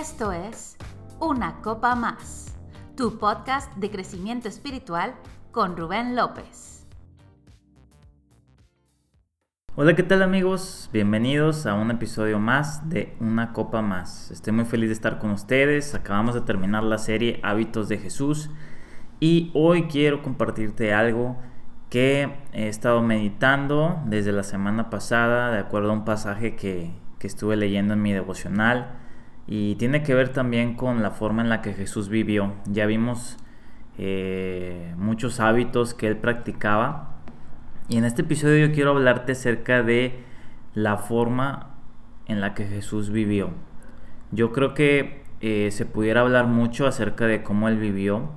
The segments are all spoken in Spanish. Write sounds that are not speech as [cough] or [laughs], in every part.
Esto es Una Copa Más, tu podcast de crecimiento espiritual con Rubén López. Hola, ¿qué tal amigos? Bienvenidos a un episodio más de Una Copa Más. Estoy muy feliz de estar con ustedes. Acabamos de terminar la serie Hábitos de Jesús y hoy quiero compartirte algo que he estado meditando desde la semana pasada de acuerdo a un pasaje que, que estuve leyendo en mi devocional y tiene que ver también con la forma en la que Jesús vivió. Ya vimos eh, muchos hábitos que él practicaba. Y en este episodio yo quiero hablarte acerca de la forma en la que Jesús vivió. Yo creo que eh, se pudiera hablar mucho acerca de cómo él vivió,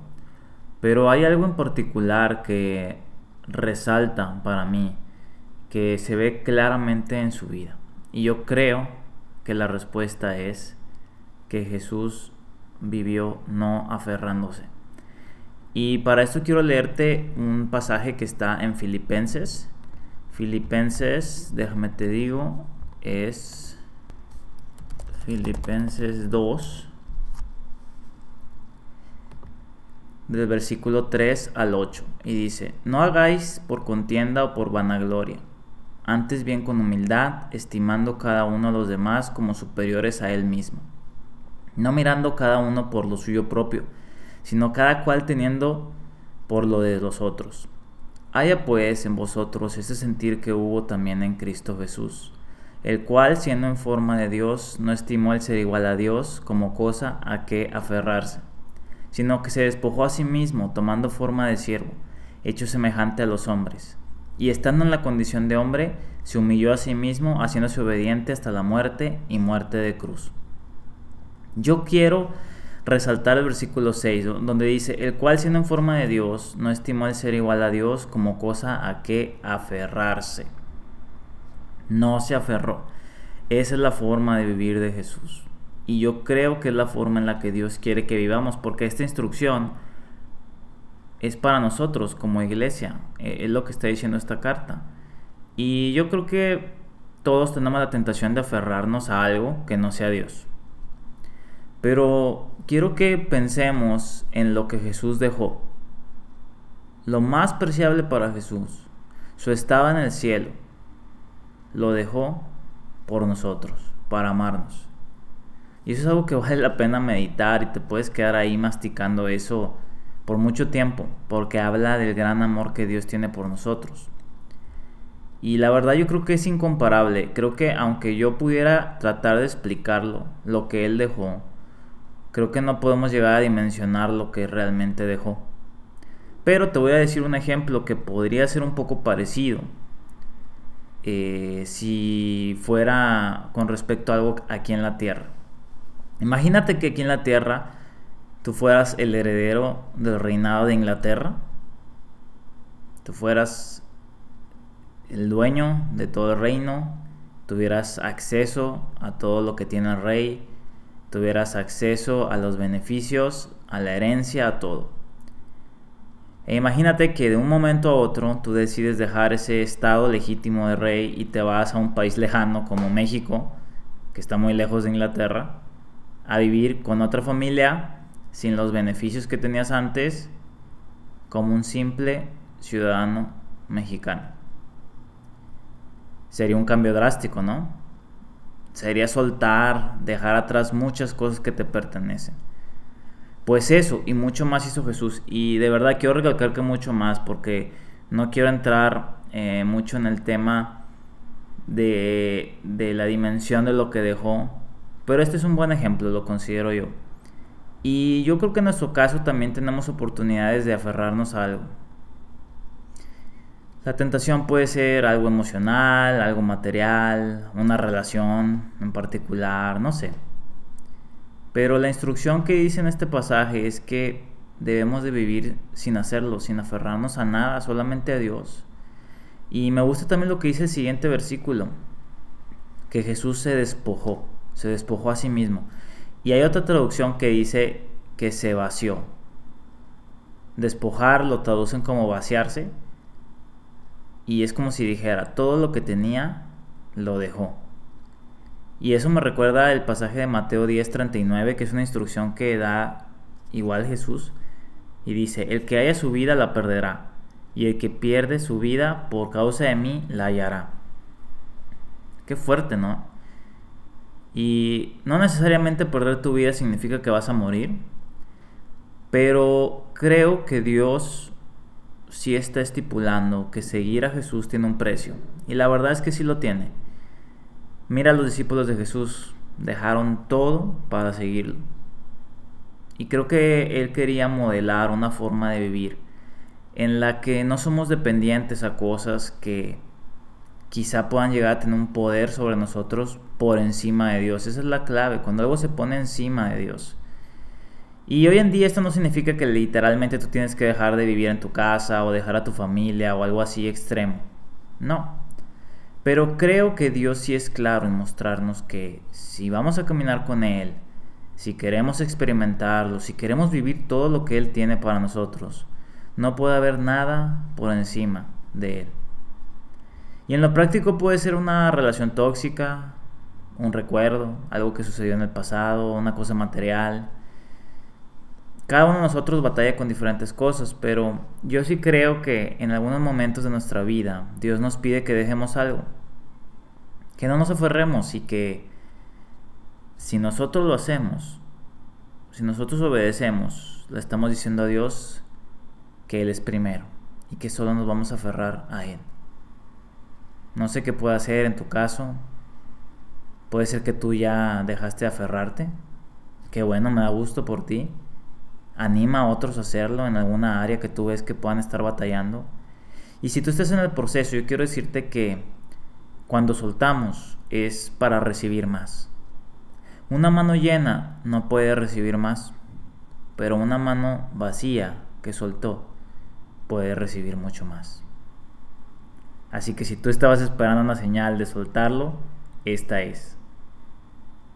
pero hay algo en particular que resalta para mí, que se ve claramente en su vida. Y yo creo que la respuesta es que Jesús vivió no aferrándose. Y para esto quiero leerte un pasaje que está en Filipenses. Filipenses, déjame te digo, es Filipenses 2, del versículo 3 al 8. Y dice, no hagáis por contienda o por vanagloria, antes bien con humildad, estimando cada uno a los demás como superiores a él mismo no mirando cada uno por lo suyo propio, sino cada cual teniendo por lo de los otros. Haya pues en vosotros ese sentir que hubo también en Cristo Jesús, el cual siendo en forma de Dios no estimó el ser igual a Dios como cosa a que aferrarse, sino que se despojó a sí mismo tomando forma de siervo, hecho semejante a los hombres, y estando en la condición de hombre, se humilló a sí mismo, haciéndose obediente hasta la muerte y muerte de cruz. Yo quiero resaltar el versículo 6, donde dice, el cual siendo en forma de Dios, no estimó el ser igual a Dios como cosa a que aferrarse. No se aferró. Esa es la forma de vivir de Jesús. Y yo creo que es la forma en la que Dios quiere que vivamos, porque esta instrucción es para nosotros como iglesia. E, es lo que está diciendo esta carta. Y yo creo que todos tenemos la tentación de aferrarnos a algo que no sea Dios. Pero quiero que pensemos en lo que Jesús dejó. Lo más preciable para Jesús, su estaba en el cielo, lo dejó por nosotros, para amarnos. Y eso es algo que [laughs] vale la pena meditar y te puedes quedar ahí masticando eso por mucho tiempo, porque habla del gran amor que Dios tiene por nosotros. Y la verdad yo creo que es incomparable. Creo que aunque yo pudiera tratar de explicarlo, lo que Él dejó, creo que no podemos llegar a dimensionar lo que realmente dejó. Pero te voy a decir un ejemplo que podría ser un poco parecido. Eh, si fuera con respecto a algo aquí en la Tierra. Imagínate que aquí en la Tierra tú fueras el heredero del reinado de Inglaterra. Tú fueras el dueño de todo el reino. Tuvieras acceso a todo lo que tiene el rey tuvieras acceso a los beneficios, a la herencia, a todo. E imagínate que de un momento a otro tú decides dejar ese estado legítimo de rey y te vas a un país lejano como México, que está muy lejos de Inglaterra, a vivir con otra familia sin los beneficios que tenías antes como un simple ciudadano mexicano. Sería un cambio drástico, ¿no? Sería soltar, dejar atrás muchas cosas que te pertenecen. Pues eso y mucho más hizo Jesús. Y de verdad quiero recalcar que mucho más porque no quiero entrar eh, mucho en el tema de, de la dimensión de lo que dejó. Pero este es un buen ejemplo, lo considero yo. Y yo creo que en nuestro caso también tenemos oportunidades de aferrarnos a algo. La tentación puede ser algo emocional, algo material, una relación en particular, no sé. Pero la instrucción que dice en este pasaje es que debemos de vivir sin hacerlo, sin aferrarnos a nada, solamente a Dios. Y me gusta también lo que dice el siguiente versículo, que Jesús se despojó, se despojó a sí mismo. Y hay otra traducción que dice que se vació. Despojar lo traducen como vaciarse, y es como si dijera, todo lo que tenía lo dejó. Y eso me recuerda el pasaje de Mateo 10:39, que es una instrucción que da igual Jesús. Y dice, el que haya su vida la perderá, y el que pierde su vida por causa de mí la hallará. Qué fuerte, ¿no? Y no necesariamente perder tu vida significa que vas a morir, pero creo que Dios sí está estipulando que seguir a Jesús tiene un precio. Y la verdad es que sí lo tiene. Mira, los discípulos de Jesús dejaron todo para seguirlo. Y creo que Él quería modelar una forma de vivir en la que no somos dependientes a cosas que quizá puedan llegar a tener un poder sobre nosotros por encima de Dios. Esa es la clave, cuando algo se pone encima de Dios. Y hoy en día esto no significa que literalmente tú tienes que dejar de vivir en tu casa o dejar a tu familia o algo así extremo. No. Pero creo que Dios sí es claro en mostrarnos que si vamos a caminar con Él, si queremos experimentarlo, si queremos vivir todo lo que Él tiene para nosotros, no puede haber nada por encima de Él. Y en lo práctico puede ser una relación tóxica, un recuerdo, algo que sucedió en el pasado, una cosa material. Cada uno de nosotros batalla con diferentes cosas, pero yo sí creo que en algunos momentos de nuestra vida Dios nos pide que dejemos algo que no nos aferremos y que si nosotros lo hacemos, si nosotros obedecemos, le estamos diciendo a Dios que Él es primero y que solo nos vamos a aferrar a Él. No sé qué puede hacer en tu caso. Puede ser que tú ya dejaste de aferrarte. Qué bueno, me da gusto por ti. Anima a otros a hacerlo en alguna área que tú ves que puedan estar batallando. Y si tú estás en el proceso, yo quiero decirte que cuando soltamos es para recibir más. Una mano llena no puede recibir más, pero una mano vacía que soltó puede recibir mucho más. Así que si tú estabas esperando una señal de soltarlo, esta es.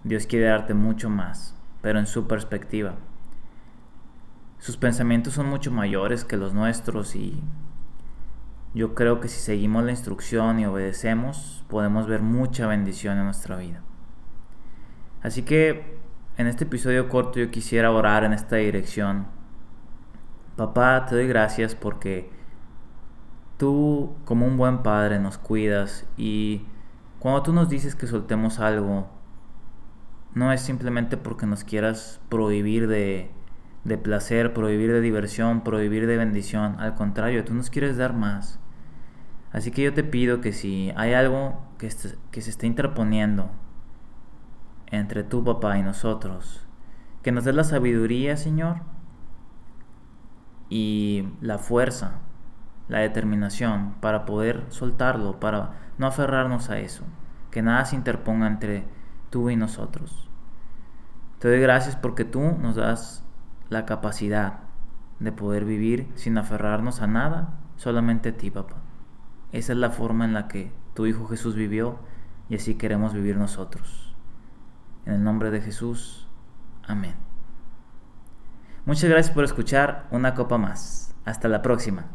Dios quiere darte mucho más, pero en su perspectiva. Sus pensamientos son mucho mayores que los nuestros y yo creo que si seguimos la instrucción y obedecemos, podemos ver mucha bendición en nuestra vida. Así que en este episodio corto yo quisiera orar en esta dirección. Papá, te doy gracias porque tú como un buen padre nos cuidas y cuando tú nos dices que soltemos algo, no es simplemente porque nos quieras prohibir de de placer, prohibir de diversión, prohibir de bendición. Al contrario, tú nos quieres dar más. Así que yo te pido que si hay algo que, que se está interponiendo entre tu papá y nosotros, que nos des la sabiduría, Señor, y la fuerza, la determinación para poder soltarlo, para no aferrarnos a eso, que nada se interponga entre tú y nosotros. Te doy gracias porque tú nos das la capacidad de poder vivir sin aferrarnos a nada, solamente a ti, papá. Esa es la forma en la que tu Hijo Jesús vivió y así queremos vivir nosotros. En el nombre de Jesús, amén. Muchas gracias por escuchar una copa más. Hasta la próxima.